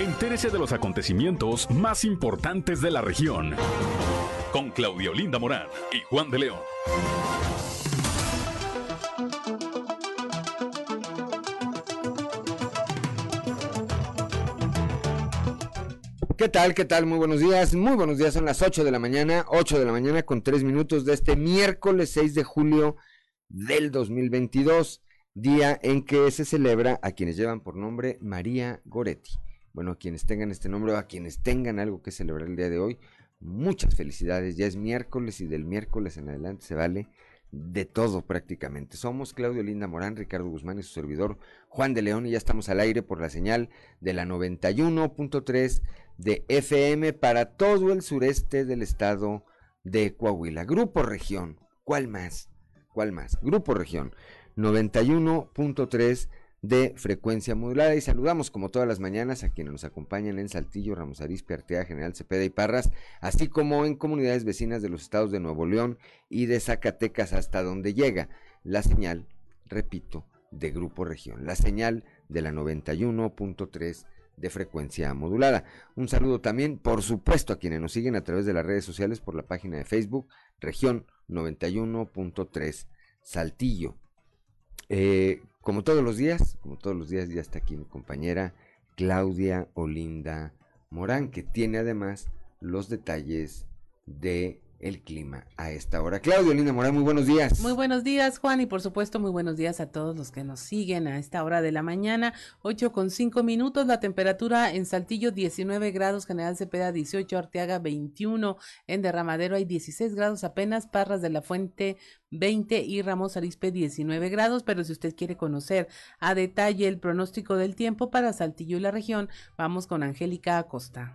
Entérese de los acontecimientos más importantes de la región. Con Claudio Linda Morán y Juan de León. ¿Qué tal? ¿Qué tal? Muy buenos días. Muy buenos días. Son las 8 de la mañana, 8 de la mañana con 3 minutos de este miércoles 6 de julio del 2022, día en que se celebra a quienes llevan por nombre María Goretti. Bueno, a quienes tengan este nombre a quienes tengan algo que celebrar el día de hoy, muchas felicidades. Ya es miércoles y del miércoles en adelante se vale de todo prácticamente. Somos Claudio Linda Morán, Ricardo Guzmán y su servidor Juan de León y ya estamos al aire por la señal de la 91.3 de FM para todo el sureste del estado de Coahuila. Grupo Región, ¿cuál más? ¿Cuál más? Grupo Región 91.3 de frecuencia modulada y saludamos como todas las mañanas a quienes nos acompañan en Saltillo, Ramos Arizpe, Artea, General Cepeda y Parras, así como en comunidades vecinas de los estados de Nuevo León y de Zacatecas hasta donde llega la señal, repito, de Grupo Región, la señal de la 91.3 de frecuencia modulada. Un saludo también, por supuesto, a quienes nos siguen a través de las redes sociales por la página de Facebook, región 91.3 Saltillo. Eh, como todos los días, como todos los días ya está aquí mi compañera Claudia Olinda Morán, que tiene además los detalles de el clima a esta hora. Claudio Linda Morán, muy buenos días. Muy buenos días, Juan, y por supuesto, muy buenos días a todos los que nos siguen a esta hora de la mañana. 8 con 5 minutos, la temperatura en Saltillo 19 grados, General Cepeda 18, Arteaga 21, en Derramadero hay 16 grados apenas, Parras de la Fuente 20 y Ramos Arispe 19 grados, pero si usted quiere conocer a detalle el pronóstico del tiempo para Saltillo y la región, vamos con Angélica Acosta.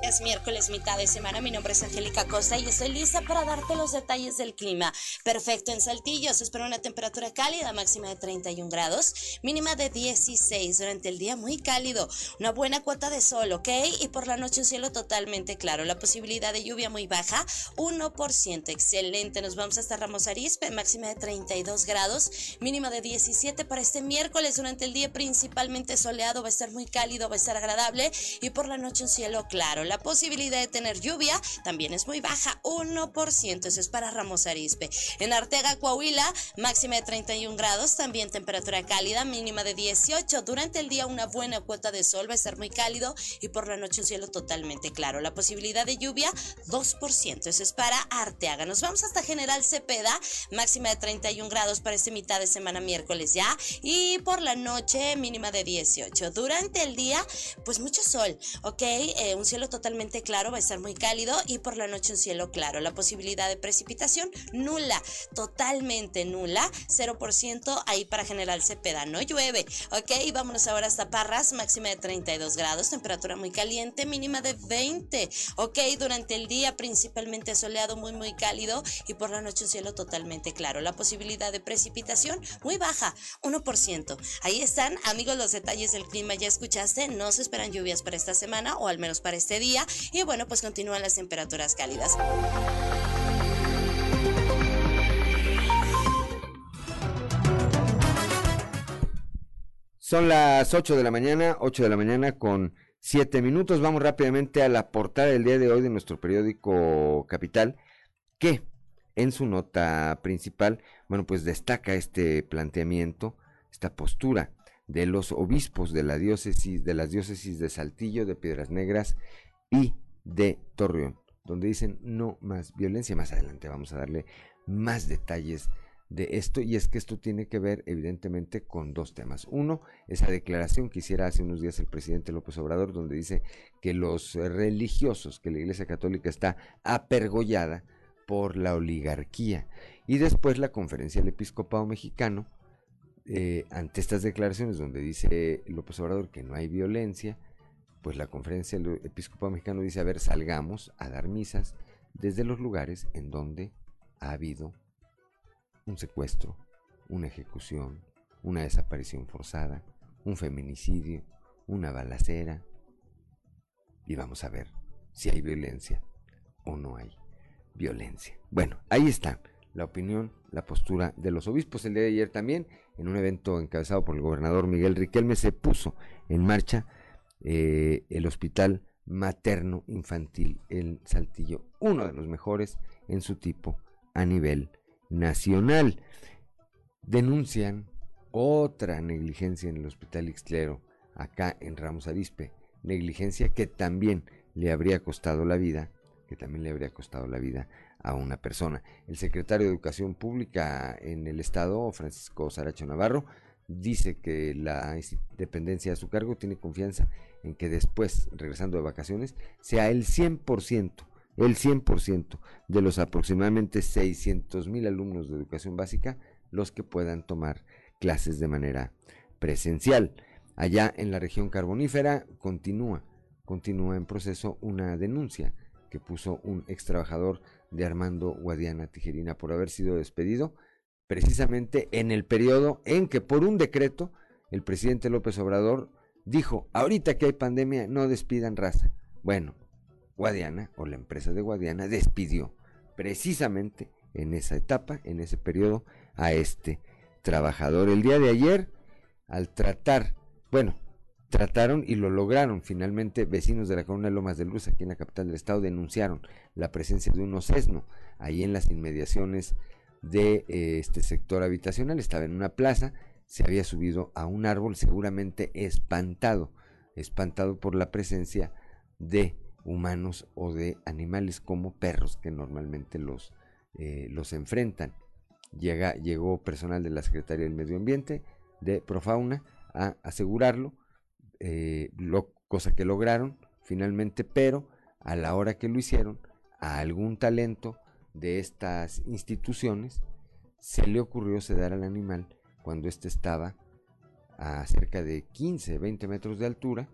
Es miércoles, mitad de semana. Mi nombre es Angélica Costa y estoy lista para darte los detalles del clima. Perfecto en Saltillo. Se espera una temperatura cálida, máxima de 31 grados, mínima de 16. Durante el día muy cálido. Una buena cuota de sol, ¿ok? Y por la noche un cielo totalmente claro. La posibilidad de lluvia muy baja, 1%. Excelente. Nos vamos hasta Ramos Arizpe, máxima de 32 grados, mínima de 17 para este miércoles. Durante el día principalmente soleado, va a estar muy cálido, va a estar agradable. Y por la noche un cielo claro. La posibilidad de tener lluvia también es muy baja, 1%. Eso es para Ramos Arizpe. En Artega, Coahuila, máxima de 31 grados, también temperatura cálida, mínima de 18. Durante el día una buena cuota de sol, va a estar muy cálido y por la noche un cielo totalmente claro. La posibilidad de lluvia, 2%. Eso es para Arteaga. Nos vamos hasta General Cepeda, máxima de 31 grados para este mitad de semana miércoles ya. Y por la noche, mínima de 18. Durante el día, pues mucho sol, ¿ok? Eh, un cielo totalmente totalmente claro, va a estar muy cálido y por la noche un cielo claro. La posibilidad de precipitación nula, totalmente nula, 0% ahí para General Cepeda, no llueve. Ok, vámonos ahora hasta Parras, máxima de 32 grados, temperatura muy caliente, mínima de 20. Ok, durante el día principalmente soleado, muy muy cálido y por la noche un cielo totalmente claro. La posibilidad de precipitación muy baja, 1%. Ahí están, amigos, los detalles del clima. Ya escuchaste, no se esperan lluvias para esta semana o al menos para este día y bueno, pues continúan las temperaturas cálidas. Son las 8 de la mañana, 8 de la mañana con 7 minutos. Vamos rápidamente a la portada del día de hoy de nuestro periódico Capital, que en su nota principal, bueno, pues destaca este planteamiento, esta postura de los obispos de la diócesis, de las diócesis de Saltillo, de Piedras Negras y de Torreón, donde dicen no más violencia. Más adelante vamos a darle más detalles de esto y es que esto tiene que ver evidentemente con dos temas. Uno, esa declaración que hiciera hace unos días el presidente López Obrador donde dice que los religiosos, que la Iglesia Católica está apergollada por la oligarquía. Y después la conferencia del episcopado mexicano, eh, ante estas declaraciones donde dice López Obrador que no hay violencia, pues la conferencia del episcopado mexicano dice, a ver, salgamos a dar misas desde los lugares en donde ha habido un secuestro, una ejecución, una desaparición forzada, un feminicidio, una balacera, y vamos a ver si hay violencia o no hay violencia. Bueno, ahí está la opinión, la postura de los obispos. El día de ayer también, en un evento encabezado por el gobernador Miguel Riquelme, se puso en marcha eh, el hospital materno infantil en Saltillo, uno de los mejores en su tipo a nivel nacional. Denuncian otra negligencia en el hospital Ixtlero, acá en Ramos Arispe, negligencia que también le habría costado la vida, que también le habría costado la vida a una persona. El secretario de Educación Pública en el Estado, Francisco Saracho Navarro, dice que la dependencia a su cargo tiene confianza en que después, regresando de vacaciones, sea el 100%, el 100% de los aproximadamente 600 mil alumnos de educación básica los que puedan tomar clases de manera presencial. Allá en la región carbonífera continúa, continúa en proceso una denuncia que puso un ex trabajador de Armando Guadiana Tijerina por haber sido despedido precisamente en el periodo en que por un decreto el presidente López Obrador dijo, ahorita que hay pandemia, no despidan raza. Bueno, Guadiana o la empresa de Guadiana despidió precisamente en esa etapa, en ese periodo, a este trabajador. El día de ayer, al tratar, bueno, trataron y lo lograron finalmente, vecinos de la Corona de Lomas de Luz, aquí en la capital del estado, denunciaron la presencia de un osesno ahí en las inmediaciones de eh, este sector habitacional. Estaba en una plaza, se había subido a un árbol, seguramente espantado, espantado por la presencia de humanos o de animales como perros que normalmente los, eh, los enfrentan. Llega, llegó personal de la Secretaría del Medio Ambiente, de Profauna, a asegurarlo, eh, lo, cosa que lograron finalmente, pero a la hora que lo hicieron, a algún talento de estas instituciones se le ocurrió sedar al animal cuando éste estaba a cerca de 15, 20 metros de altura,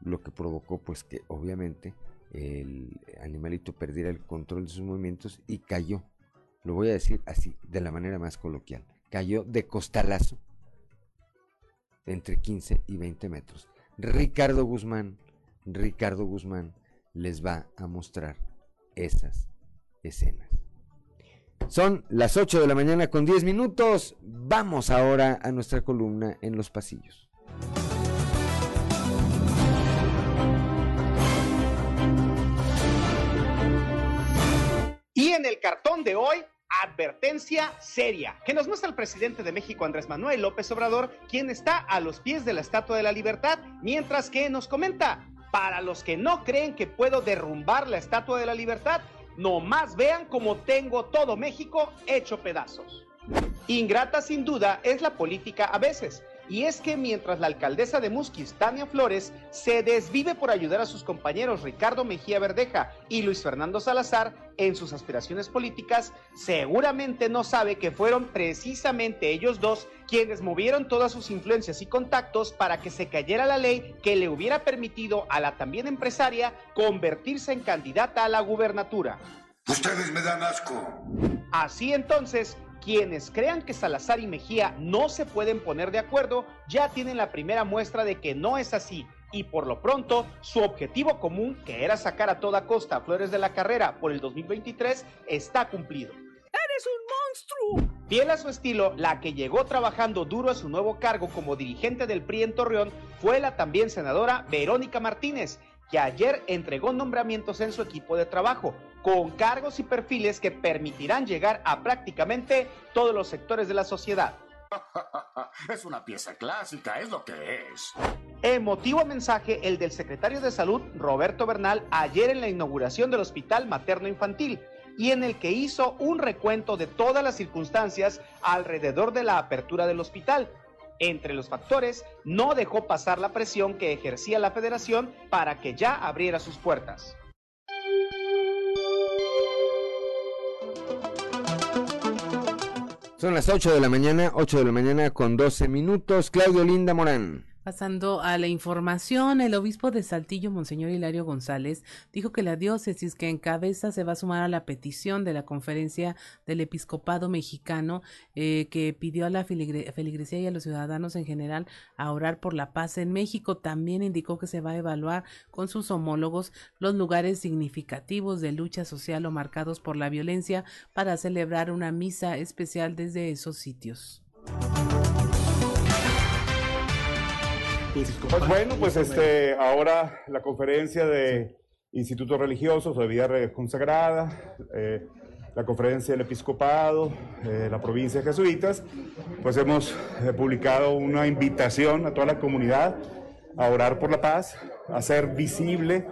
lo que provocó pues que obviamente el animalito perdiera el control de sus movimientos y cayó lo voy a decir así, de la manera más coloquial, cayó de costalazo entre 15 y 20 metros. Ricardo Guzmán, Ricardo Guzmán les va a mostrar esas escenas. Son las 8 de la mañana con 10 minutos. Vamos ahora a nuestra columna en los pasillos. Y en el cartón de hoy, advertencia seria que nos muestra el presidente de México Andrés Manuel López Obrador, quien está a los pies de la Estatua de la Libertad, mientras que nos comenta, para los que no creen que puedo derrumbar la Estatua de la Libertad, nomás vean cómo tengo todo México hecho pedazos. Ingrata sin duda es la política a veces, y es que mientras la alcaldesa de Musquis, Tania Flores, se desvive por ayudar a sus compañeros Ricardo Mejía Verdeja y Luis Fernando Salazar en sus aspiraciones políticas, seguramente no sabe que fueron precisamente ellos dos quienes movieron todas sus influencias y contactos para que se cayera la ley que le hubiera permitido a la también empresaria convertirse en candidata a la gubernatura. Ustedes me dan asco. Así entonces, quienes crean que Salazar y Mejía no se pueden poner de acuerdo ya tienen la primera muestra de que no es así y por lo pronto su objetivo común, que era sacar a toda costa a Flores de la Carrera por el 2023, está cumplido. ¡Eres un monstruo! Fiel a su estilo, la que llegó trabajando duro a su nuevo cargo como dirigente del PRI en Torreón fue la también senadora Verónica Martínez, que ayer entregó nombramientos en su equipo de trabajo, con cargos y perfiles que permitirán llegar a prácticamente todos los sectores de la sociedad. es una pieza clásica, es lo que es. Emotivo mensaje el del secretario de Salud, Roberto Bernal, ayer en la inauguración del Hospital Materno Infantil y en el que hizo un recuento de todas las circunstancias alrededor de la apertura del hospital. Entre los factores, no dejó pasar la presión que ejercía la federación para que ya abriera sus puertas. Son las 8 de la mañana, 8 de la mañana con 12 minutos. Claudio Linda Morán. Pasando a la información, el obispo de Saltillo, Monseñor Hilario González, dijo que la diócesis que encabeza se va a sumar a la petición de la conferencia del episcopado mexicano eh, que pidió a la feligresía y a los ciudadanos en general a orar por la paz en México. También indicó que se va a evaluar con sus homólogos los lugares significativos de lucha social o marcados por la violencia para celebrar una misa especial desde esos sitios. Pues bueno, pues este, ahora la conferencia de institutos religiosos de vida consagrada, eh, la conferencia del episcopado, eh, la provincia de jesuitas, pues hemos eh, publicado una invitación a toda la comunidad a orar por la paz, a hacer visible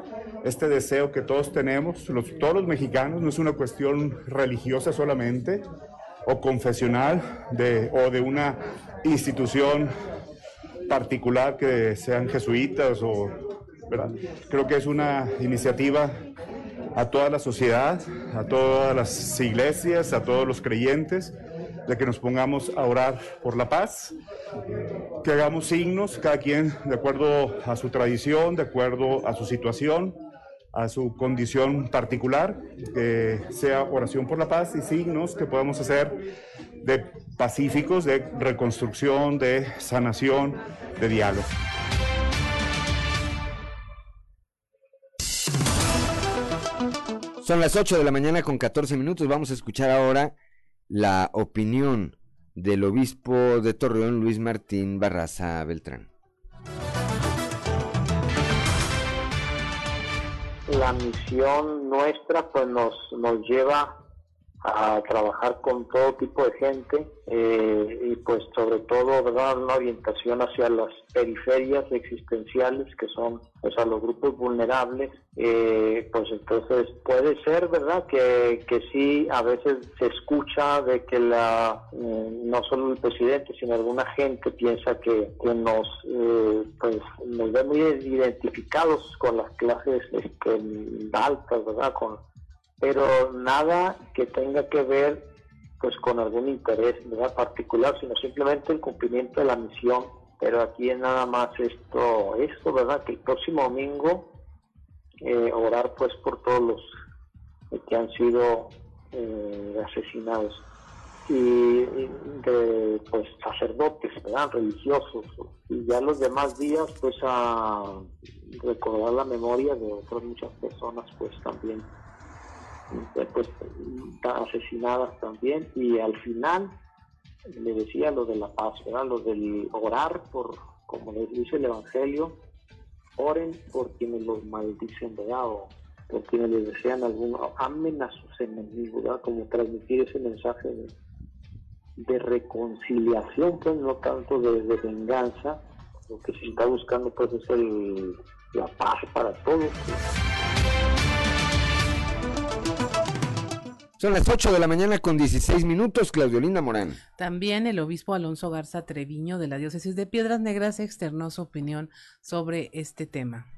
este deseo que todos tenemos, los, todos los mexicanos, no es una cuestión religiosa solamente o confesional de, o de una institución particular que sean jesuitas o creo que es una iniciativa a toda la sociedad, a todas las iglesias, a todos los creyentes, de que nos pongamos a orar por la paz, que hagamos signos, cada quien de acuerdo a su tradición, de acuerdo a su situación, a su condición particular, que sea oración por la paz y signos que podamos hacer de pacíficos, de reconstrucción, de sanación, de diálogo. Son las 8 de la mañana con 14 minutos. Vamos a escuchar ahora la opinión del obispo de Torreón, Luis Martín Barraza Beltrán. La misión nuestra pues nos, nos lleva a trabajar con todo tipo de gente eh, y pues sobre todo dar una orientación hacia las periferias existenciales que son pues a los grupos vulnerables eh, pues entonces puede ser verdad que, que sí a veces se escucha de que la eh, no solo el presidente sino alguna gente piensa que, que nos pues nos ve muy identificados con las clases este, altas verdad con pero nada que tenga que ver pues con algún interés particular, sino simplemente el cumplimiento de la misión. Pero aquí es nada más esto, esto, ¿verdad? Que el próximo domingo eh, orar pues por todos los que han sido eh, asesinados y, de pues sacerdotes, ¿verdad? Religiosos y ya los demás días pues a recordar la memoria de otras muchas personas pues también pues, asesinadas también y al final le decía lo de la paz, ¿verdad? lo del orar por, como les dice el Evangelio, oren por quienes los maldicen, ¿verdad? O por quienes les desean algún, amen a sus enemigos. Como transmitir ese mensaje de, reconciliación, pues no tanto de, venganza, lo que se está buscando pues es el, la paz para todos. Son las 8 de la mañana con 16 minutos, Claudio Linda Morán. También el obispo Alonso Garza Treviño de la diócesis de Piedras Negras externó su opinión sobre este tema.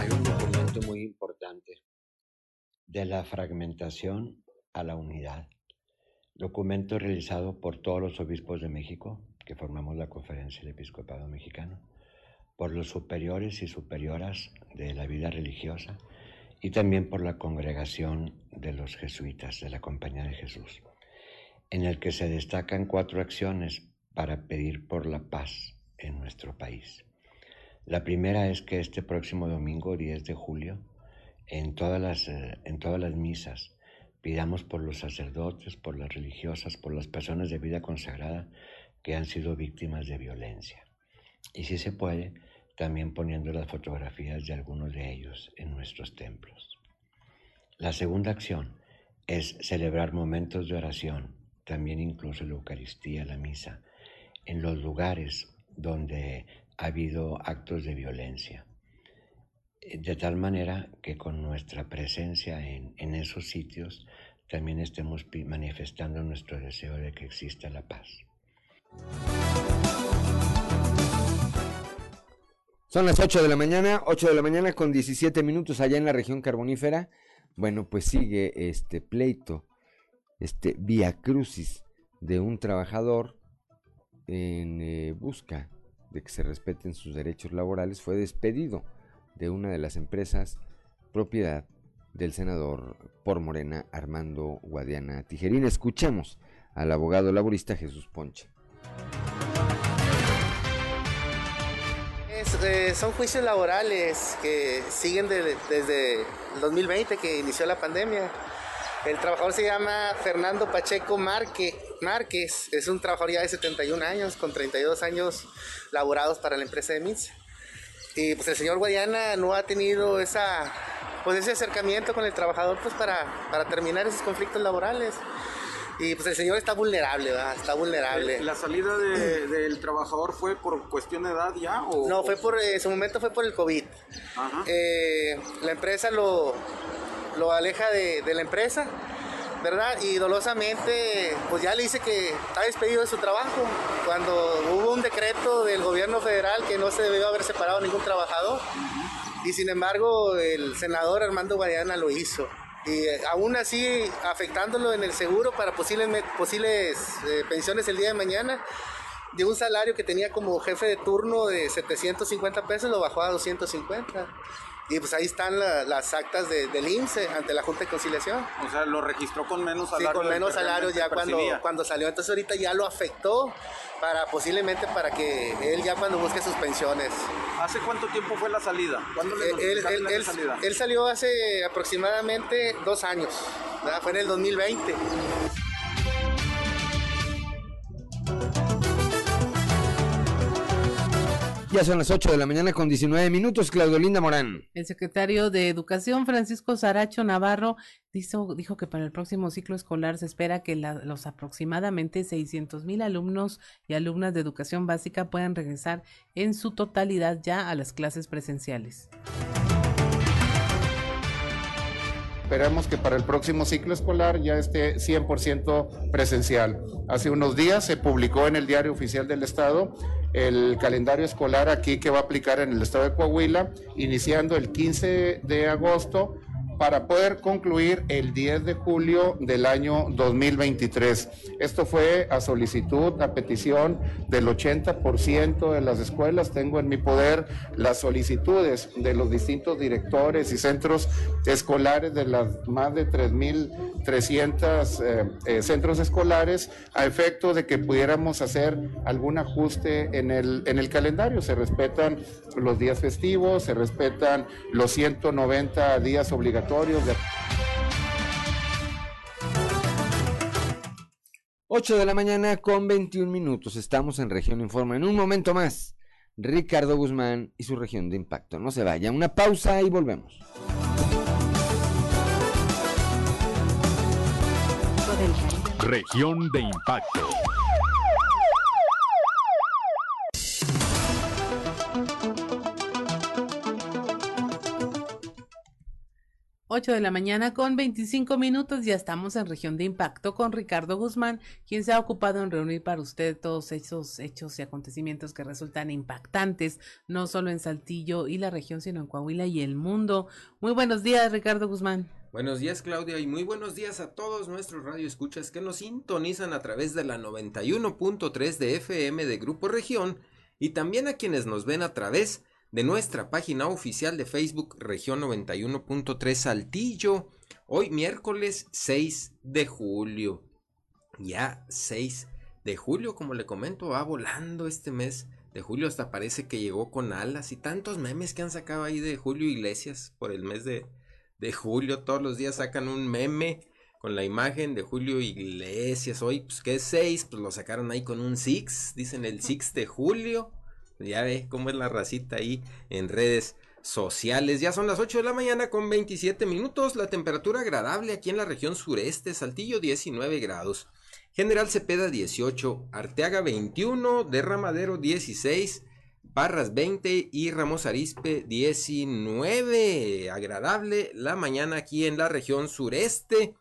Hay un documento muy importante de la fragmentación a la unidad. Documento realizado por todos los obispos de México, que formamos la Conferencia del Episcopado Mexicano, por los superiores y superioras de la vida religiosa y también por la congregación de los jesuitas de la Compañía de Jesús, en el que se destacan cuatro acciones para pedir por la paz en nuestro país. La primera es que este próximo domingo, 10 de julio, en todas las, eh, en todas las misas, pidamos por los sacerdotes, por las religiosas, por las personas de vida consagrada, que han sido víctimas de violencia. Y si se puede, también poniendo las fotografías de algunos de ellos en nuestros templos. La segunda acción es celebrar momentos de oración, también incluso la Eucaristía, la misa, en los lugares donde ha habido actos de violencia. De tal manera que con nuestra presencia en, en esos sitios también estemos manifestando nuestro deseo de que exista la paz. Son las 8 de la mañana, 8 de la mañana con 17 minutos allá en la región carbonífera. Bueno, pues sigue este pleito, este via crucis de un trabajador en eh, busca de que se respeten sus derechos laborales, fue despedido de una de las empresas propiedad del senador por Morena Armando Guadiana Tijerín. Escuchemos al abogado laborista Jesús Ponche. Eh, son juicios laborales que siguen desde el 2020 que inició la pandemia. El trabajador se llama Fernando Pacheco Márquez, Márquez. Es un trabajador ya de 71 años, con 32 años laborados para la empresa de MITS. Y pues el señor Guayana no ha tenido esa, pues ese acercamiento con el trabajador pues para, para terminar esos conflictos laborales. Y pues el señor está vulnerable, ¿verdad? Está vulnerable. ¿La salida del trabajador fue por cuestión de edad ya? O, no, fue por, en su momento fue por el COVID. Eh, la empresa lo, lo aleja de, de, la empresa, ¿verdad? Y dolosamente, pues ya le dice que está despedido de su trabajo. Cuando hubo un decreto del gobierno federal que no se debió haber separado ningún trabajador. Y sin embargo, el senador Armando Guadiana lo hizo y eh, aún así afectándolo en el seguro para posibles, posibles eh, pensiones el día de mañana. De un salario que tenía como jefe de turno de 750 pesos lo bajó a 250. Y pues ahí están las actas de, del IMSS ante la Junta de Conciliación. O sea, lo registró con menos salario. Sí, con menos salario ya cuando, cuando salió. Entonces ahorita ya lo afectó para posiblemente para que él ya cuando busque sus pensiones. ¿Hace cuánto tiempo fue la salida? ¿Cuándo le él, él, él, salida? él salió hace aproximadamente dos años, fue en el 2020. Ya son las 8 de la mañana con 19 minutos, Claudio Linda Morán. El secretario de Educación, Francisco Saracho Navarro, dijo, que para el próximo ciclo escolar se espera que los aproximadamente 600 mil alumnos y alumnas de educación básica puedan regresar en su totalidad ya a las clases presenciales. Esperamos que para el próximo ciclo escolar ya esté 100% presencial. Hace unos días se publicó en el Diario Oficial del Estado el calendario escolar aquí que va a aplicar en el Estado de Coahuila, iniciando el 15 de agosto para poder concluir el 10 de julio del año 2023. Esto fue a solicitud, a petición del 80% de las escuelas. Tengo en mi poder las solicitudes de los distintos directores y centros escolares de las más de 3.300 eh, eh, centros escolares a efecto de que pudiéramos hacer algún ajuste en el, en el calendario. Se respetan los días festivos, se respetan los 190 días obligatorios 8 de la mañana con 21 minutos. Estamos en Región Informa. En un momento más, Ricardo Guzmán y su región de impacto. No se vaya. Una pausa y volvemos. Región de impacto. 8 de la mañana con 25 minutos, ya estamos en región de impacto con Ricardo Guzmán, quien se ha ocupado en reunir para usted todos esos hechos y acontecimientos que resultan impactantes, no solo en Saltillo y la región, sino en Coahuila y el mundo. Muy buenos días, Ricardo Guzmán. Buenos días, Claudia, y muy buenos días a todos nuestros radioescuchas que nos sintonizan a través de la 91.3 de FM de Grupo Región y también a quienes nos ven a través de nuestra página oficial de Facebook Región 91.3 Saltillo. Hoy miércoles 6 de julio. Ya 6 de julio, como le comento, va volando este mes de julio. Hasta parece que llegó con alas y tantos memes que han sacado ahí de Julio Iglesias por el mes de, de julio. Todos los días sacan un meme con la imagen de Julio Iglesias. Hoy, pues que es 6, pues lo sacaron ahí con un 6. Dicen el 6 de julio. Ya ve cómo es la racita ahí en redes sociales. Ya son las 8 de la mañana con 27 minutos. La temperatura agradable aquí en la región sureste. Saltillo 19 grados. General Cepeda 18. Arteaga 21. Derramadero 16. Parras 20 y Ramos Arispe 19. Agradable la mañana aquí en la región sureste.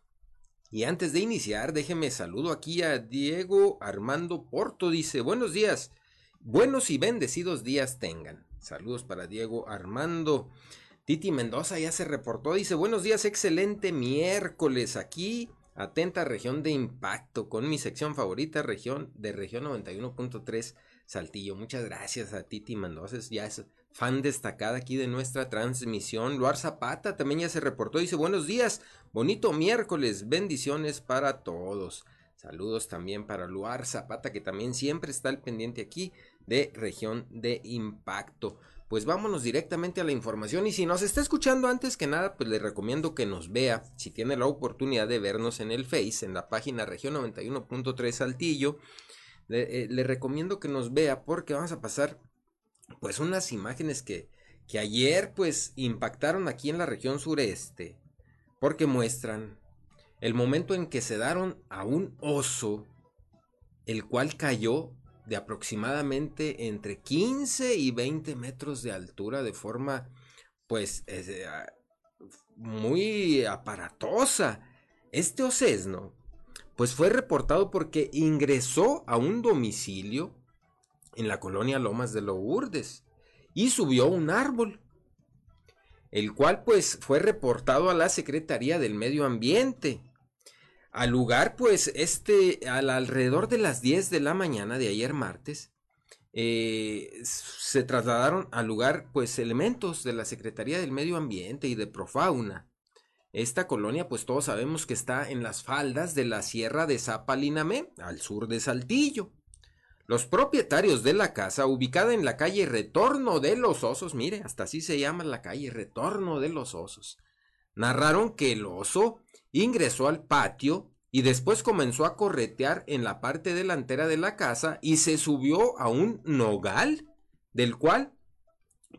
Y antes de iniciar, déjeme saludo aquí a Diego Armando Porto. Dice, buenos días. Buenos y bendecidos días tengan. Saludos para Diego Armando. Titi Mendoza ya se reportó, dice, buenos días, excelente miércoles aquí, atenta región de impacto, con mi sección favorita, región de región 91.3 Saltillo. Muchas gracias a Titi Mendoza, ya es fan destacada aquí de nuestra transmisión. Luar Zapata también ya se reportó, dice, buenos días, bonito miércoles, bendiciones para todos. Saludos también para Luar Zapata, que también siempre está al pendiente aquí de región de impacto. Pues vámonos directamente a la información y si nos está escuchando antes que nada, pues le recomiendo que nos vea, si tiene la oportunidad de vernos en el Face, en la página región 91.3 Saltillo, le, eh, le, recomiendo que nos vea porque vamos a pasar pues unas imágenes que, que ayer pues impactaron aquí en la región sureste, porque muestran el momento en que se daron a un oso, el cual cayó de aproximadamente entre 15 y 20 metros de altura de forma pues eh, muy aparatosa. Este ocesno pues fue reportado porque ingresó a un domicilio en la colonia Lomas de Lourdes y subió un árbol, el cual pues fue reportado a la Secretaría del Medio Ambiente al lugar, pues, este, al alrededor de las 10 de la mañana de ayer martes, eh, se trasladaron al lugar, pues, elementos de la Secretaría del Medio Ambiente y de Profauna. Esta colonia, pues todos sabemos que está en las faldas de la Sierra de Zapalinamé, al sur de Saltillo. Los propietarios de la casa, ubicada en la calle Retorno de los Osos, mire, hasta así se llama la calle Retorno de los Osos, narraron que el oso ingresó al patio y después comenzó a corretear en la parte delantera de la casa y se subió a un nogal, del cual,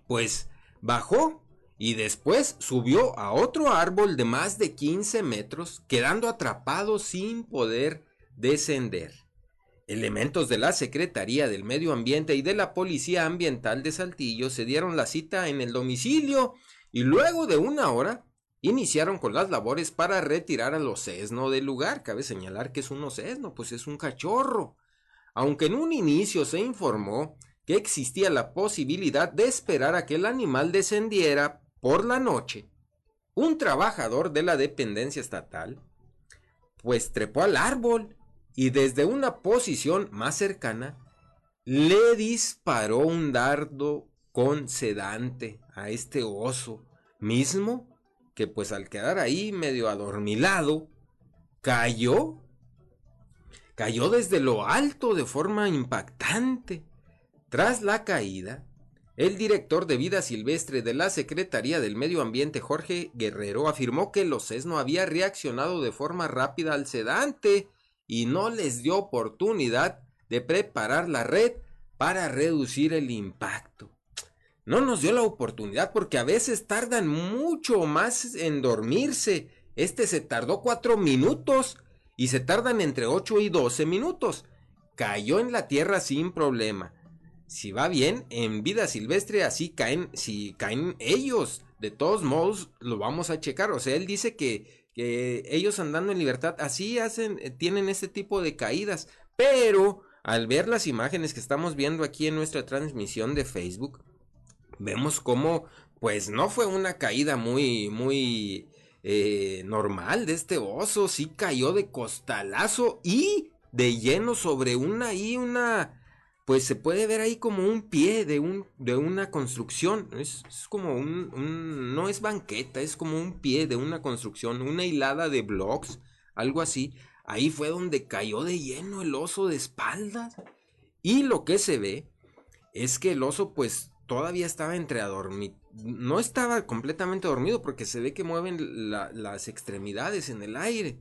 pues, bajó y después subió a otro árbol de más de 15 metros, quedando atrapado sin poder descender. Elementos de la Secretaría del Medio Ambiente y de la Policía Ambiental de Saltillo se dieron la cita en el domicilio y luego de una hora iniciaron con las labores para retirar al ocesno del lugar. Cabe señalar que es un ocesno, pues es un cachorro. Aunque en un inicio se informó que existía la posibilidad de esperar a que el animal descendiera por la noche, un trabajador de la dependencia estatal, pues trepó al árbol y desde una posición más cercana le disparó un dardo con sedante a este oso, mismo que pues al quedar ahí medio adormilado, cayó. Cayó desde lo alto de forma impactante. Tras la caída, el director de vida silvestre de la Secretaría del Medio Ambiente, Jorge Guerrero, afirmó que el ocesno había reaccionado de forma rápida al sedante y no les dio oportunidad de preparar la red para reducir el impacto no nos dio la oportunidad porque a veces tardan mucho más en dormirse. Este se tardó cuatro minutos y se tardan entre ocho y doce minutos. Cayó en la tierra sin problema. Si va bien, en vida silvestre así caen, si caen ellos. De todos modos, lo vamos a checar. O sea, él dice que, que ellos andando en libertad así hacen, tienen este tipo de caídas. Pero al ver las imágenes que estamos viendo aquí en nuestra transmisión de Facebook, vemos cómo pues no fue una caída muy, muy eh, normal de este oso, sí cayó de costalazo y de lleno sobre una y una, pues se puede ver ahí como un pie de, un, de una construcción, es, como un, un, no es banqueta, es como un pie de una construcción, una hilada de blocks, algo así, ahí fue donde cayó de lleno el oso de espaldas y lo que se ve es que el oso pues todavía estaba entre adormido. No estaba completamente dormido porque se ve que mueven las extremidades en el aire.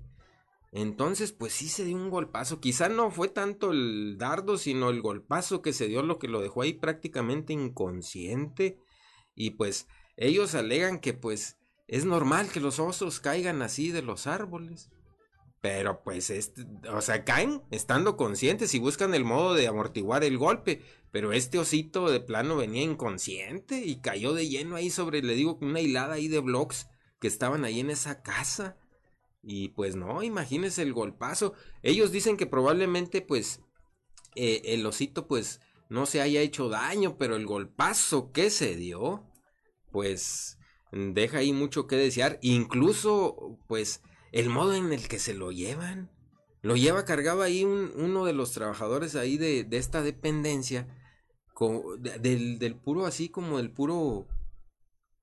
Entonces, pues sí se dio un golpazo. Quizá no fue tanto el dardo, sino el golpazo que se dio lo que lo dejó ahí prácticamente inconsciente. Y pues ellos alegan que pues es normal que los osos caigan así de los árboles. Pero pues, este, o sea, caen estando conscientes y buscan el modo de amortiguar el golpe. Pero este osito de plano venía inconsciente y cayó de lleno ahí sobre, le digo, una hilada ahí de blocks que estaban ahí en esa casa. Y pues no, imagínense el golpazo. Ellos dicen que probablemente pues eh, el osito pues no se haya hecho daño, pero el golpazo que se dio, pues deja ahí mucho que desear, incluso pues el modo en el que se lo llevan. Lo lleva cargado ahí uno de los trabajadores ahí de, de esta dependencia, del, del puro así como el puro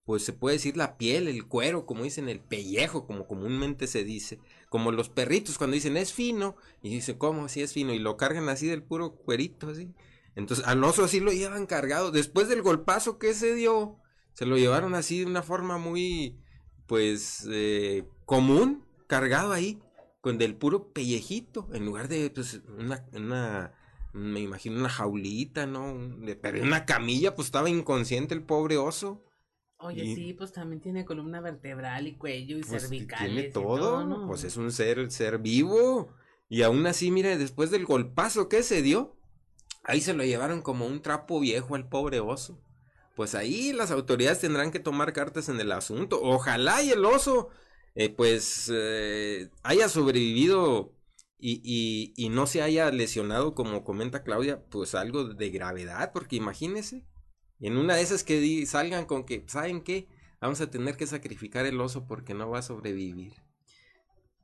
pues se puede decir la piel, el cuero, como dicen, el pellejo, como comúnmente se dice, como los perritos cuando dicen es fino, y dicen, ¿cómo así es fino? Y lo cargan así del puro cuerito, así. Entonces, al oso así lo llevan cargado. Después del golpazo que se dio, se lo llevaron así de una forma muy, pues, eh, común, cargado ahí, con del puro pellejito, en lugar de, pues, una, una me imagino una jaulita, ¿no? Pero en una camilla, pues estaba inconsciente el pobre oso. Oye, sí, pues también tiene columna vertebral y cuello y pues cervical. Tiene todo, pues es un ser, ser vivo. Y aún así, mire, después del golpazo que se dio, ahí se lo llevaron como un trapo viejo al pobre oso. Pues ahí las autoridades tendrán que tomar cartas en el asunto. Ojalá y el oso, eh, pues, eh, haya sobrevivido y, y, y no se haya lesionado, como comenta Claudia, pues algo de gravedad, porque imagínese y en una de esas que salgan con que, ¿saben qué? Vamos a tener que sacrificar el oso porque no va a sobrevivir.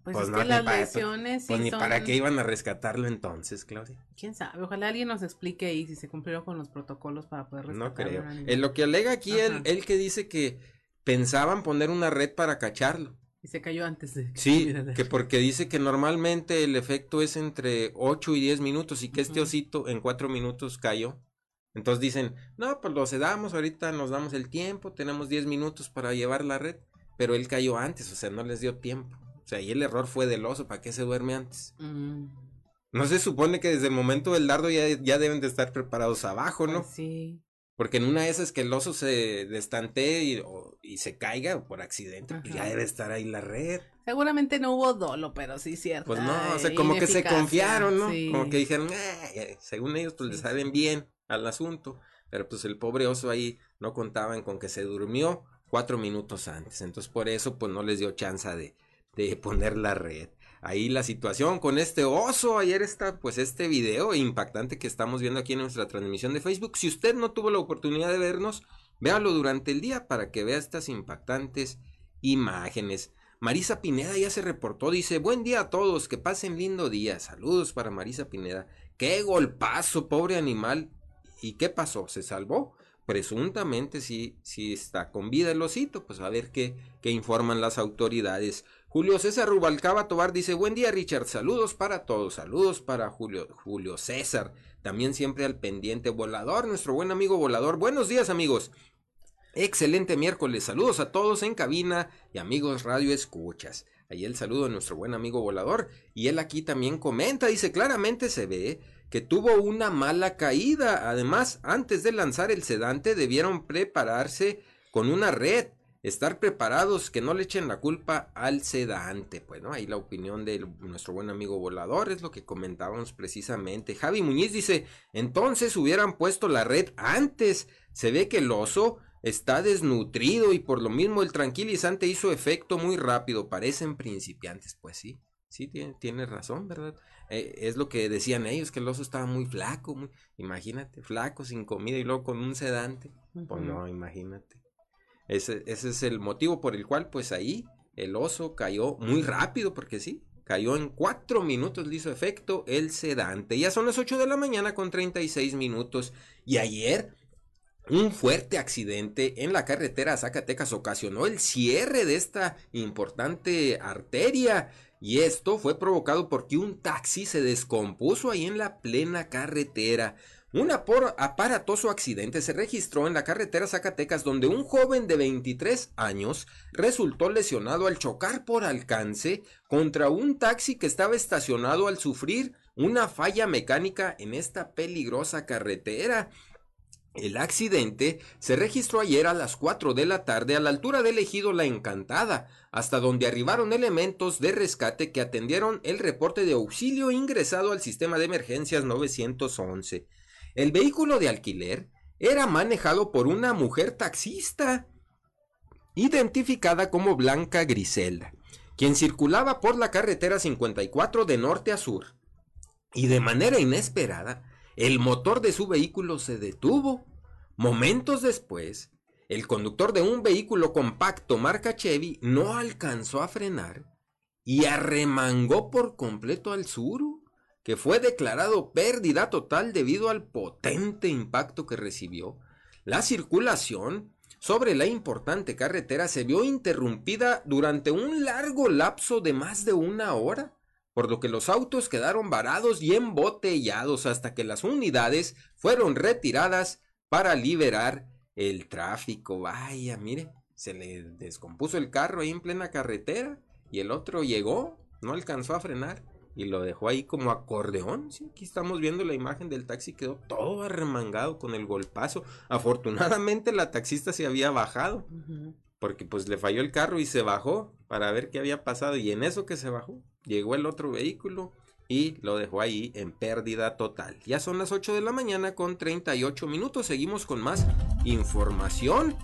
Pues, pues es que las lesiones. Pues ni para qué iban a rescatarlo entonces, Claudia. Quién sabe, ojalá alguien nos explique ahí si se cumplieron con los protocolos para poder rescatarlo. No creo. En lo que alega aquí él, él que dice que pensaban poner una red para cacharlo. Y se cayó antes de... Sí, que porque dice que normalmente el efecto es entre 8 y 10 minutos y que este osito en 4 minutos cayó. Entonces dicen, no, pues lo sedamos, ahorita nos damos el tiempo, tenemos 10 minutos para llevar la red, pero él cayó antes, o sea, no les dio tiempo. O sea, y el error fue del oso, ¿para qué se duerme antes? Mm. No se supone que desde el momento del dardo ya, ya deben de estar preparados abajo, ¿no? Pues sí. Porque en una de esas que el oso se destantee y, y se caiga por accidente, pues ya debe estar ahí la red. Seguramente no hubo dolo, pero sí cierto. Pues no, o sea, como que se confiaron, ¿no? Como que dijeron, según ellos, pues le saben bien al asunto, pero pues el pobre oso ahí no contaban con que se durmió cuatro minutos antes, entonces por eso pues no les dio chance de, de poner la red. Ahí la situación con este oso, ayer está pues este video impactante que estamos viendo aquí en nuestra transmisión de Facebook. Si usted no tuvo la oportunidad de vernos, véalo durante el día para que vea estas impactantes imágenes. Marisa Pineda ya se reportó, dice, buen día a todos, que pasen lindo día. Saludos para Marisa Pineda. Qué golpazo, pobre animal. ¿Y qué pasó? ¿Se salvó? Presuntamente sí está con vida el osito, pues a ver qué, qué informan las autoridades. Julio César Rubalcaba Tobar dice, buen día Richard, saludos para todos, saludos para Julio, Julio César, también siempre al pendiente. Volador, nuestro buen amigo volador, buenos días amigos, excelente miércoles, saludos a todos en cabina y amigos radio escuchas. Ahí el saludo a nuestro buen amigo volador. Y él aquí también comenta, dice, claramente se ve que tuvo una mala caída. Además, antes de lanzar el sedante debieron prepararse con una red, estar preparados, que no le echen la culpa al sedante. Pues, ¿no? Ahí la opinión de nuestro buen amigo volador es lo que comentábamos precisamente. Javi Muñiz dice, entonces hubieran puesto la red antes. Se ve que el oso está desnutrido y por lo mismo el tranquilizante hizo efecto muy rápido. Parecen principiantes. Pues sí, sí, tiene, tiene razón, ¿verdad? Eh, es lo que decían ellos, que el oso estaba muy flaco, muy, imagínate, flaco, sin comida y luego con un sedante. Pues no, imagínate. Ese, ese es el motivo por el cual, pues ahí, el oso cayó muy rápido, porque sí, cayó en cuatro minutos, le hizo efecto el sedante. Ya son las ocho de la mañana con treinta y seis minutos. Y ayer, un fuerte accidente en la carretera Zacatecas ocasionó el cierre de esta importante arteria. Y esto fue provocado porque un taxi se descompuso ahí en la plena carretera. Un aparatoso accidente se registró en la carretera Zacatecas donde un joven de 23 años resultó lesionado al chocar por alcance contra un taxi que estaba estacionado al sufrir una falla mecánica en esta peligrosa carretera. El accidente se registró ayer a las 4 de la tarde a la altura del ejido La Encantada, hasta donde arribaron elementos de rescate que atendieron el reporte de auxilio ingresado al sistema de emergencias 911. El vehículo de alquiler era manejado por una mujer taxista, identificada como Blanca Griselda, quien circulaba por la carretera 54 de norte a sur. Y de manera inesperada, el motor de su vehículo se detuvo. Momentos después, el conductor de un vehículo compacto marca Chevy no alcanzó a frenar y arremangó por completo al Suru, que fue declarado pérdida total debido al potente impacto que recibió. La circulación sobre la importante carretera se vio interrumpida durante un largo lapso de más de una hora, por lo que los autos quedaron varados y embotellados hasta que las unidades fueron retiradas para liberar el tráfico. Vaya, mire, se le descompuso el carro ahí en plena carretera y el otro llegó, no alcanzó a frenar y lo dejó ahí como acordeón. Sí, aquí estamos viendo la imagen del taxi, quedó todo arremangado con el golpazo. Afortunadamente la taxista se había bajado, porque pues le falló el carro y se bajó para ver qué había pasado. Y en eso que se bajó, llegó el otro vehículo y lo dejó ahí en pérdida total. Ya son las 8 de la mañana con 38 minutos. Seguimos con más información.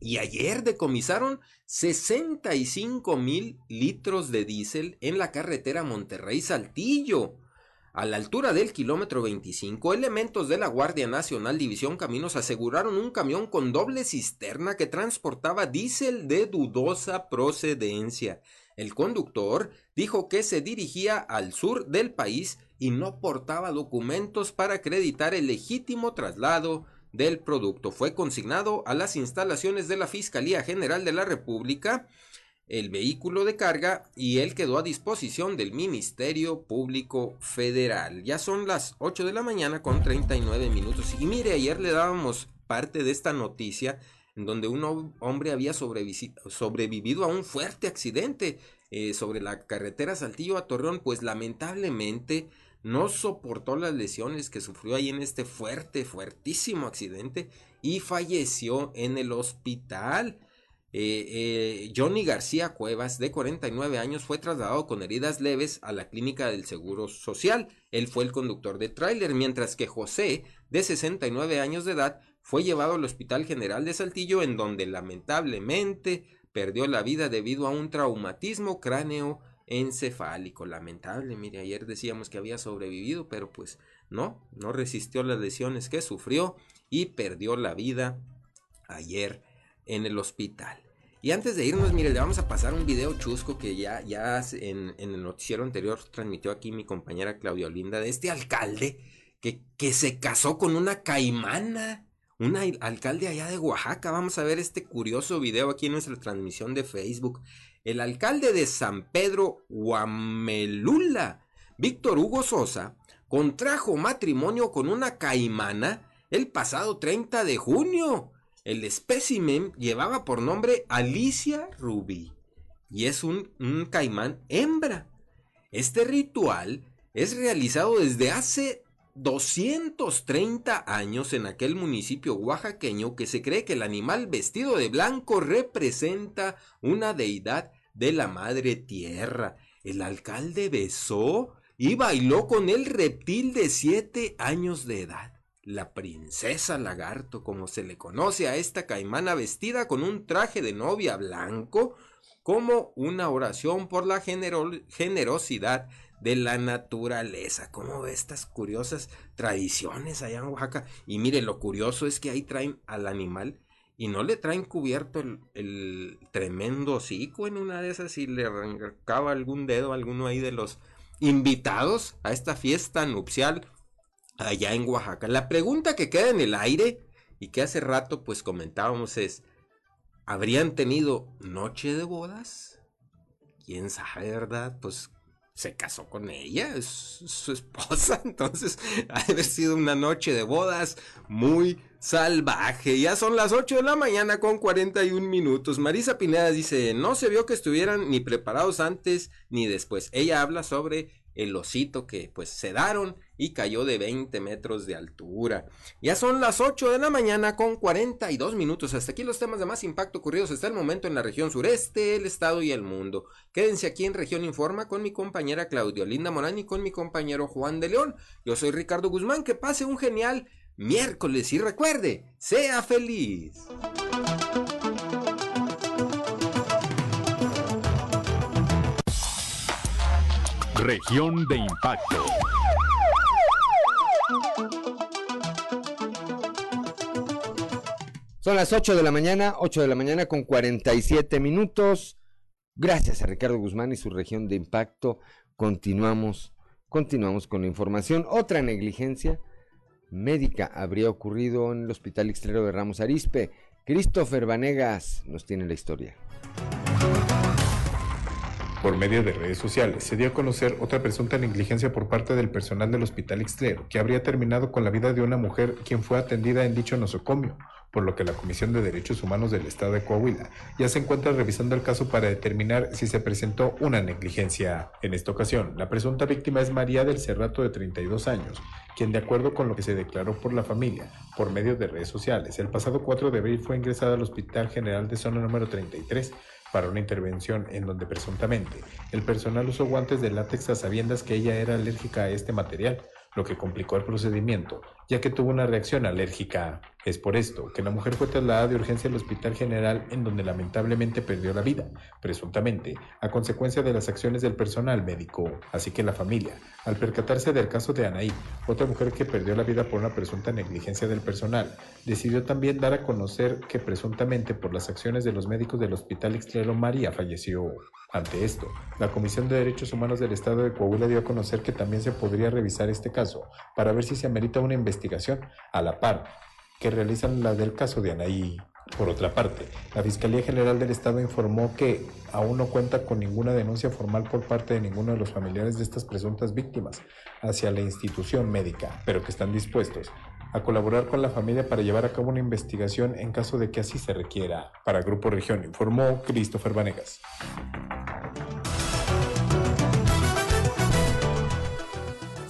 Y ayer decomisaron 65 mil litros de diésel en la carretera Monterrey-Saltillo. A la altura del kilómetro 25, elementos de la Guardia Nacional División Caminos aseguraron un camión con doble cisterna que transportaba diésel de dudosa procedencia. El conductor dijo que se dirigía al sur del país y no portaba documentos para acreditar el legítimo traslado del producto. Fue consignado a las instalaciones de la Fiscalía General de la República el vehículo de carga y él quedó a disposición del Ministerio Público Federal. Ya son las 8 de la mañana con 39 minutos. Y mire, ayer le dábamos parte de esta noticia en donde un hombre había sobrevivido a un fuerte accidente eh, sobre la carretera Saltillo a Torreón, pues lamentablemente no soportó las lesiones que sufrió ahí en este fuerte, fuertísimo accidente y falleció en el hospital. Eh, eh, Johnny García Cuevas, de 49 años, fue trasladado con heridas leves a la clínica del Seguro Social. Él fue el conductor de tráiler, mientras que José, de 69 años de edad, fue llevado al Hospital General de Saltillo, en donde lamentablemente perdió la vida debido a un traumatismo cráneo encefálico. Lamentable, mire, ayer decíamos que había sobrevivido, pero pues no, no resistió las lesiones que sufrió y perdió la vida ayer en el hospital. Y antes de irnos, mire, le vamos a pasar un video chusco que ya, ya en, en el noticiero anterior transmitió aquí mi compañera Claudia Olinda de este alcalde que, que se casó con una caimana. Un alcalde allá de Oaxaca. Vamos a ver este curioso video aquí en nuestra transmisión de Facebook el alcalde de San Pedro Huamelula, Víctor Hugo Sosa, contrajo matrimonio con una caimana el pasado 30 de junio. El espécimen llevaba por nombre Alicia Ruby y es un, un caimán hembra. Este ritual es realizado desde hace 230 años en aquel municipio oaxaqueño que se cree que el animal vestido de blanco representa una deidad de la madre tierra. El alcalde besó y bailó con el reptil de siete años de edad. La princesa lagarto, como se le conoce a esta caimana vestida con un traje de novia blanco, como una oración por la generosidad de la naturaleza. ¿Cómo ve estas curiosas tradiciones allá en Oaxaca? Y mire, lo curioso es que ahí traen al animal y no le traen cubierto el, tremendo hocico en una de esas y le arrancaba algún dedo a alguno ahí de los invitados a esta fiesta nupcial allá en Oaxaca. La pregunta que queda en el aire y que hace rato pues comentábamos es, ¿habrían tenido noche de bodas? ¿Quién sabe, verdad? Pues se casó con ella, es su esposa, entonces ha de haber sido una noche de bodas muy salvaje. Ya son las 8 de la mañana con 41 minutos. Marisa Pineda dice, no se vio que estuvieran ni preparados antes ni después. Ella habla sobre el osito que pues se daron y cayó de 20 metros de altura. Ya son las 8 de la mañana con 42 minutos. Hasta aquí los temas de más impacto ocurridos hasta el momento en la región sureste, el estado y el mundo. Quédense aquí en Región Informa con mi compañera Claudio Linda Morán y con mi compañero Juan de León. Yo soy Ricardo Guzmán. Que pase un genial miércoles y recuerde, sea feliz. Región de impacto. Son las 8 de la mañana, 8 de la mañana con 47 minutos. Gracias a Ricardo Guzmán y su región de impacto. Continuamos, continuamos con la información. Otra negligencia médica habría ocurrido en el Hospital Extrero de Ramos Arispe. Christopher Vanegas nos tiene la historia. Por medio de redes sociales se dio a conocer otra presunta negligencia por parte del personal del Hospital Ixtlero, que habría terminado con la vida de una mujer quien fue atendida en dicho nosocomio, por lo que la Comisión de Derechos Humanos del Estado de Coahuila ya se encuentra revisando el caso para determinar si se presentó una negligencia. En esta ocasión, la presunta víctima es María del Cerrato de 32 años, quien de acuerdo con lo que se declaró por la familia por medio de redes sociales, el pasado 4 de abril fue ingresada al Hospital General de Zona número 33 para una intervención en donde presuntamente el personal usó guantes de látex a sabiendas que ella era alérgica a este material, lo que complicó el procedimiento, ya que tuvo una reacción alérgica. Es por esto que la mujer fue trasladada de urgencia al Hospital General en donde lamentablemente perdió la vida, presuntamente a consecuencia de las acciones del personal médico. Así que la familia, al percatarse del caso de Anaí, otra mujer que perdió la vida por una presunta negligencia del personal, decidió también dar a conocer que presuntamente por las acciones de los médicos del Hospital Extrero María falleció. Ante esto, la Comisión de Derechos Humanos del Estado de Coahuila dio a conocer que también se podría revisar este caso para ver si se amerita una investigación a la par que realizan la del caso de Anaí. Por otra parte, la Fiscalía General del Estado informó que aún no cuenta con ninguna denuncia formal por parte de ninguno de los familiares de estas presuntas víctimas hacia la institución médica, pero que están dispuestos a colaborar con la familia para llevar a cabo una investigación en caso de que así se requiera. Para Grupo Región informó Christopher Vanegas.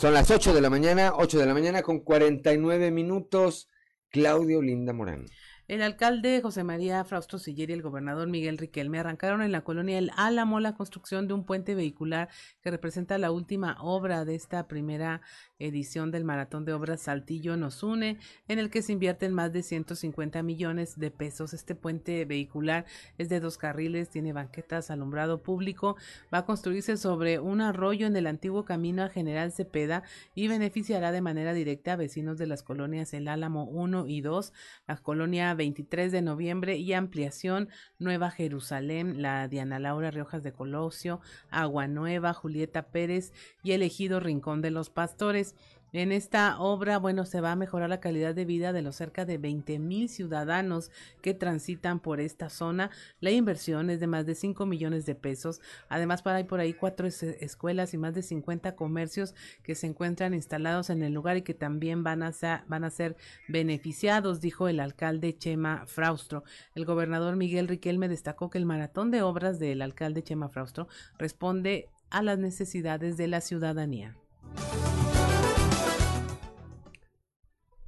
Son las 8 de la mañana, 8 de la mañana con 49 minutos. Claudio Linda Morán. El alcalde José María Frausto Siller y el gobernador Miguel Riquelme arrancaron en la colonia El Álamo la construcción de un puente vehicular que representa la última obra de esta primera edición del Maratón de Obras Saltillo nos une, en el que se invierten más de 150 millones de pesos. Este puente vehicular es de dos carriles, tiene banquetas, alumbrado público, va a construirse sobre un arroyo en el antiguo camino a General Cepeda y beneficiará de manera directa a vecinos de las colonias El Álamo 1 y 2, la colonia 23 de noviembre y ampliación Nueva Jerusalén, la Diana Laura Riojas de Colosio, Agua Nueva, Julieta Pérez y el ejido Rincón de los Pastores. En esta obra, bueno, se va a mejorar la calidad de vida de los cerca de 20 mil ciudadanos que transitan por esta zona. La inversión es de más de 5 millones de pesos. Además, para hay por ahí cuatro escuelas y más de 50 comercios que se encuentran instalados en el lugar y que también van a ser, van a ser beneficiados, dijo el alcalde Chema Fraustro. El gobernador Miguel Riquelme destacó que el maratón de obras del alcalde Chema Fraustro responde a las necesidades de la ciudadanía.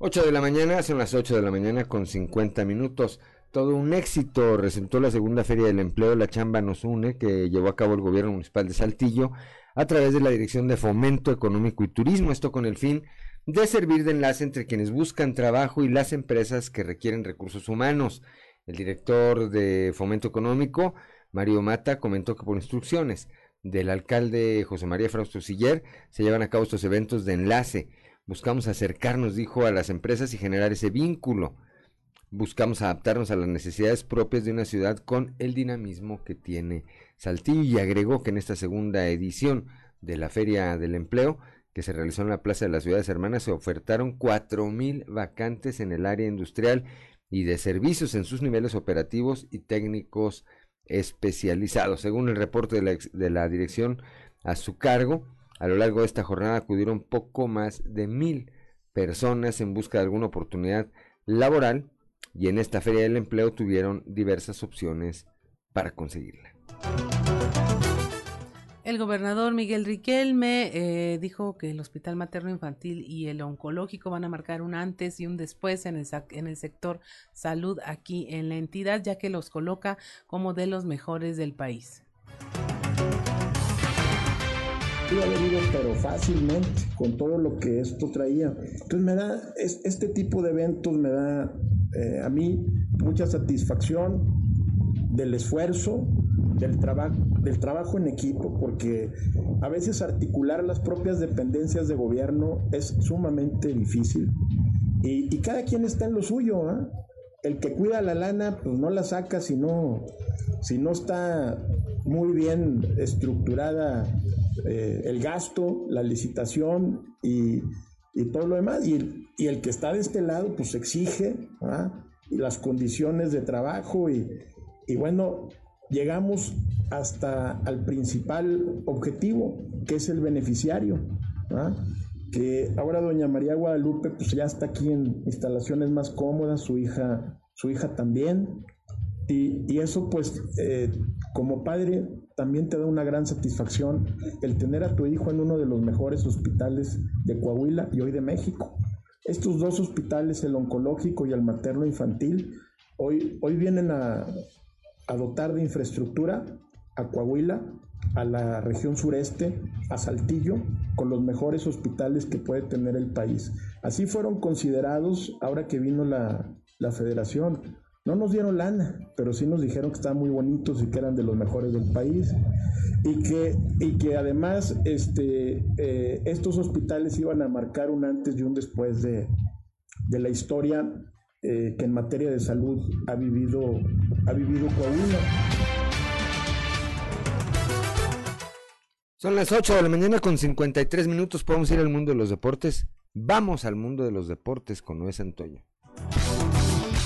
8 de la mañana, son las 8 de la mañana con 50 minutos. Todo un éxito resultó la segunda Feria del Empleo, La Chamba Nos Une, que llevó a cabo el gobierno municipal de Saltillo a través de la Dirección de Fomento Económico y Turismo, esto con el fin de servir de enlace entre quienes buscan trabajo y las empresas que requieren recursos humanos. El director de Fomento Económico, Mario Mata, comentó que por instrucciones del alcalde José María Frausto Siller se llevan a cabo estos eventos de enlace Buscamos acercarnos, dijo, a las empresas y generar ese vínculo. Buscamos adaptarnos a las necesidades propias de una ciudad con el dinamismo que tiene Saltillo y agregó que en esta segunda edición de la Feria del Empleo que se realizó en la Plaza de las Ciudades Hermanas se ofertaron cuatro mil vacantes en el área industrial y de servicios en sus niveles operativos y técnicos especializados. Según el reporte de la, de la dirección a su cargo, a lo largo de esta jornada acudieron poco más de mil personas en busca de alguna oportunidad laboral y en esta feria del empleo tuvieron diversas opciones para conseguirla. El gobernador Miguel Riquelme eh, dijo que el Hospital Materno Infantil y el Oncológico van a marcar un antes y un después en el, en el sector salud aquí en la entidad, ya que los coloca como de los mejores del país haber pero fácilmente, con todo lo que esto traía. Entonces me da, este tipo de eventos me da eh, a mí mucha satisfacción del esfuerzo, del, trabajo del trabajo en equipo, porque a veces articular las propias dependencias de gobierno es sumamente difícil y, cada quien está en lo suyo. ¿ah? el que cuida la lana, pues no la saca si si no está muy bien estructurada eh, el gasto, la licitación y, todo lo demás. Y y el, que está de este lado, pues exige y las condiciones de trabajo y, y bueno, llegamos hasta al principal objetivo, que es el beneficiario. Que ahora doña María Guadalupe pues ya está aquí en instalaciones más cómodas, su hija, su hija también. Y, eso pues eh, como padre también te da una gran satisfacción el tener a tu hijo en uno de los mejores hospitales de Coahuila y hoy de México. Estos dos hospitales, el oncológico y el materno infantil, hoy, hoy vienen a, a dotar de infraestructura a Coahuila, a la región sureste, a Saltillo, con los mejores hospitales que puede tener el país. Así fueron considerados ahora que vino la, la federación. No nos dieron lana, pero sí nos dijeron que estaban muy bonitos y que eran de los mejores del país. Y que, y que además este, eh, estos hospitales iban a marcar un antes y un después de, de la historia eh, que en materia de salud ha vivido, ha vivido Coahuila. Son las 8 de la mañana con 53 minutos. Podemos ir al mundo de los deportes. Vamos al mundo de los deportes con Noé Santoyo.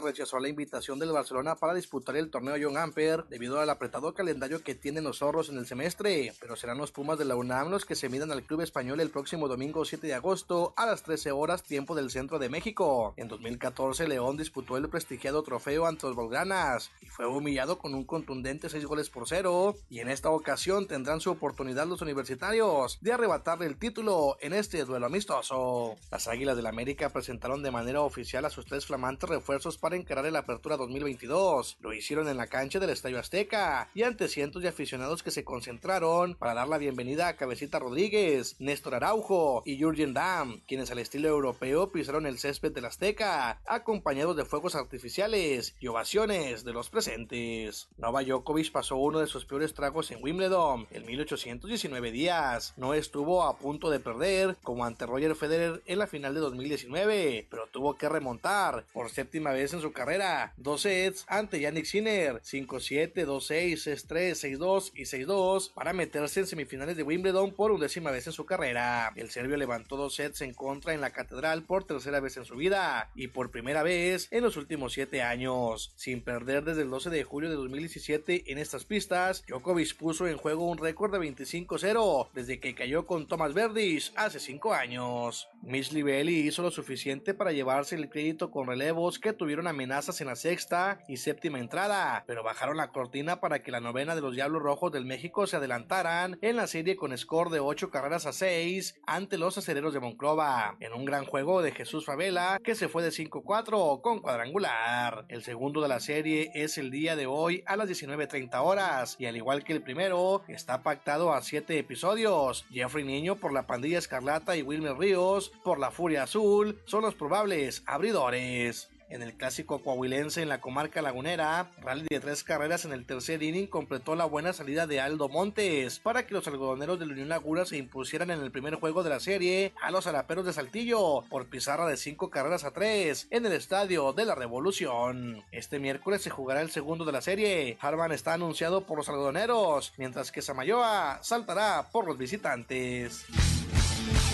Rechazó la invitación del Barcelona para disputar el torneo John Amper debido al apretado calendario que tienen los zorros en el semestre, pero serán los Pumas de la UNAM los que se midan al club español el próximo domingo 7 de agosto a las 13 horas tiempo del centro de México. En 2014 León disputó el prestigiado trofeo ante los Volgranas y fue humillado con un contundente 6 goles por 0 y en esta ocasión tendrán su oportunidad los universitarios de arrebatarle el título en este duelo amistoso. Las Águilas del América presentaron de manera oficial a sus tres flamantes refuerzos para encarar el Apertura 2022. Lo hicieron en la cancha del Estadio Azteca y ante cientos de aficionados que se concentraron para dar la bienvenida a Cabecita Rodríguez, Néstor Araujo y Jurgen Damm, quienes al estilo europeo pisaron el césped del Azteca, acompañados de fuegos artificiales y ovaciones de los presentes. Nova Djokovic pasó uno de sus peores tragos en Wimbledon en 1819 días. No estuvo a punto de perder como ante Roger Federer en la final de 2019, pero tuvo que remontar por séptima vez en su carrera. Dos sets ante Yannick Sinner, 5-7, 2-6, 6-3, 6-2 y 6-2 para meterse en semifinales de Wimbledon por undécima vez en su carrera. El serbio levantó dos sets en contra en la catedral por tercera vez en su vida y por primera vez en los últimos siete años. Sin perder desde el 12 de julio de 2017 en estas pistas, Djokovic puso en juego un récord de 25-0 desde que cayó con Thomas Verdis hace cinco años. Miss Livelli hizo lo suficiente para llevarse el crédito con relevos que tuvieron amenazas en la sexta y séptima entrada, pero bajaron la cortina para que la novena de los Diablos Rojos del México se adelantaran en la serie con score de 8 carreras a 6 ante los acereros de Monclova, en un gran juego de Jesús Favela que se fue de 5-4 con cuadrangular. El segundo de la serie es el día de hoy a las 19.30 horas y al igual que el primero está pactado a 7 episodios. Jeffrey Niño por la pandilla escarlata y Wilmer Ríos por la furia azul son los probables abridores. En el clásico coahuilense en la comarca lagunera, rally de tres carreras en el tercer inning completó la buena salida de Aldo Montes para que los algodoneros de la Unión Laguna se impusieran en el primer juego de la serie a los araperos de Saltillo por pizarra de cinco carreras a tres en el estadio de la Revolución. Este miércoles se jugará el segundo de la serie. Harman está anunciado por los algodoneros, mientras que Samayoa saltará por los visitantes.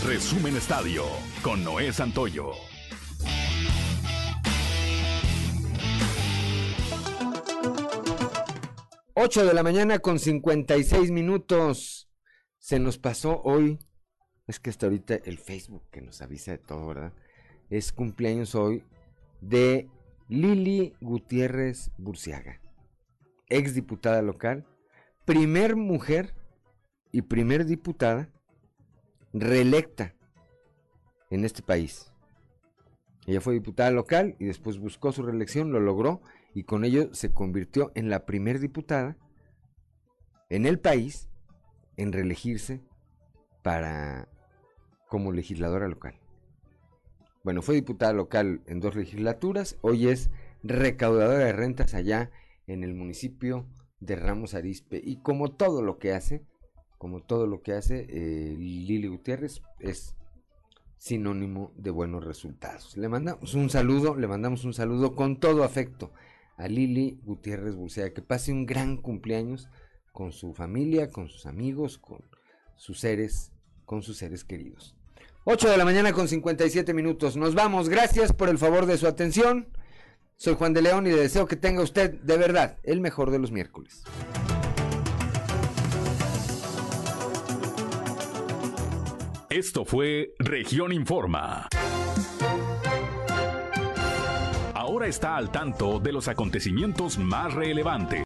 Resumen Estadio con Noé Santoyo. 8 de la mañana con 56 minutos. Se nos pasó hoy. Es que hasta ahorita el Facebook que nos avisa de todo, ¿verdad? Es cumpleaños hoy de Lili Gutiérrez Burciaga, ex diputada local, primer mujer y primer diputada reelecta en este país. Ella fue diputada local y después buscó su reelección, lo logró y con ello se convirtió en la primer diputada en el país en reelegirse para como legisladora local. Bueno, fue diputada local en dos legislaturas, hoy es recaudadora de rentas allá en el municipio de Ramos Arispe y como todo lo que hace como todo lo que hace eh, Lili Gutiérrez, es sinónimo de buenos resultados. Le mandamos un saludo, le mandamos un saludo con todo afecto a Lili Gutiérrez Bucea, que pase un gran cumpleaños con su familia, con sus amigos, con sus seres, con sus seres queridos. 8 de la mañana con 57 minutos. Nos vamos. Gracias por el favor de su atención. Soy Juan de León y le deseo que tenga usted de verdad el mejor de los miércoles. Esto fue Región Informa. Ahora está al tanto de los acontecimientos más relevantes.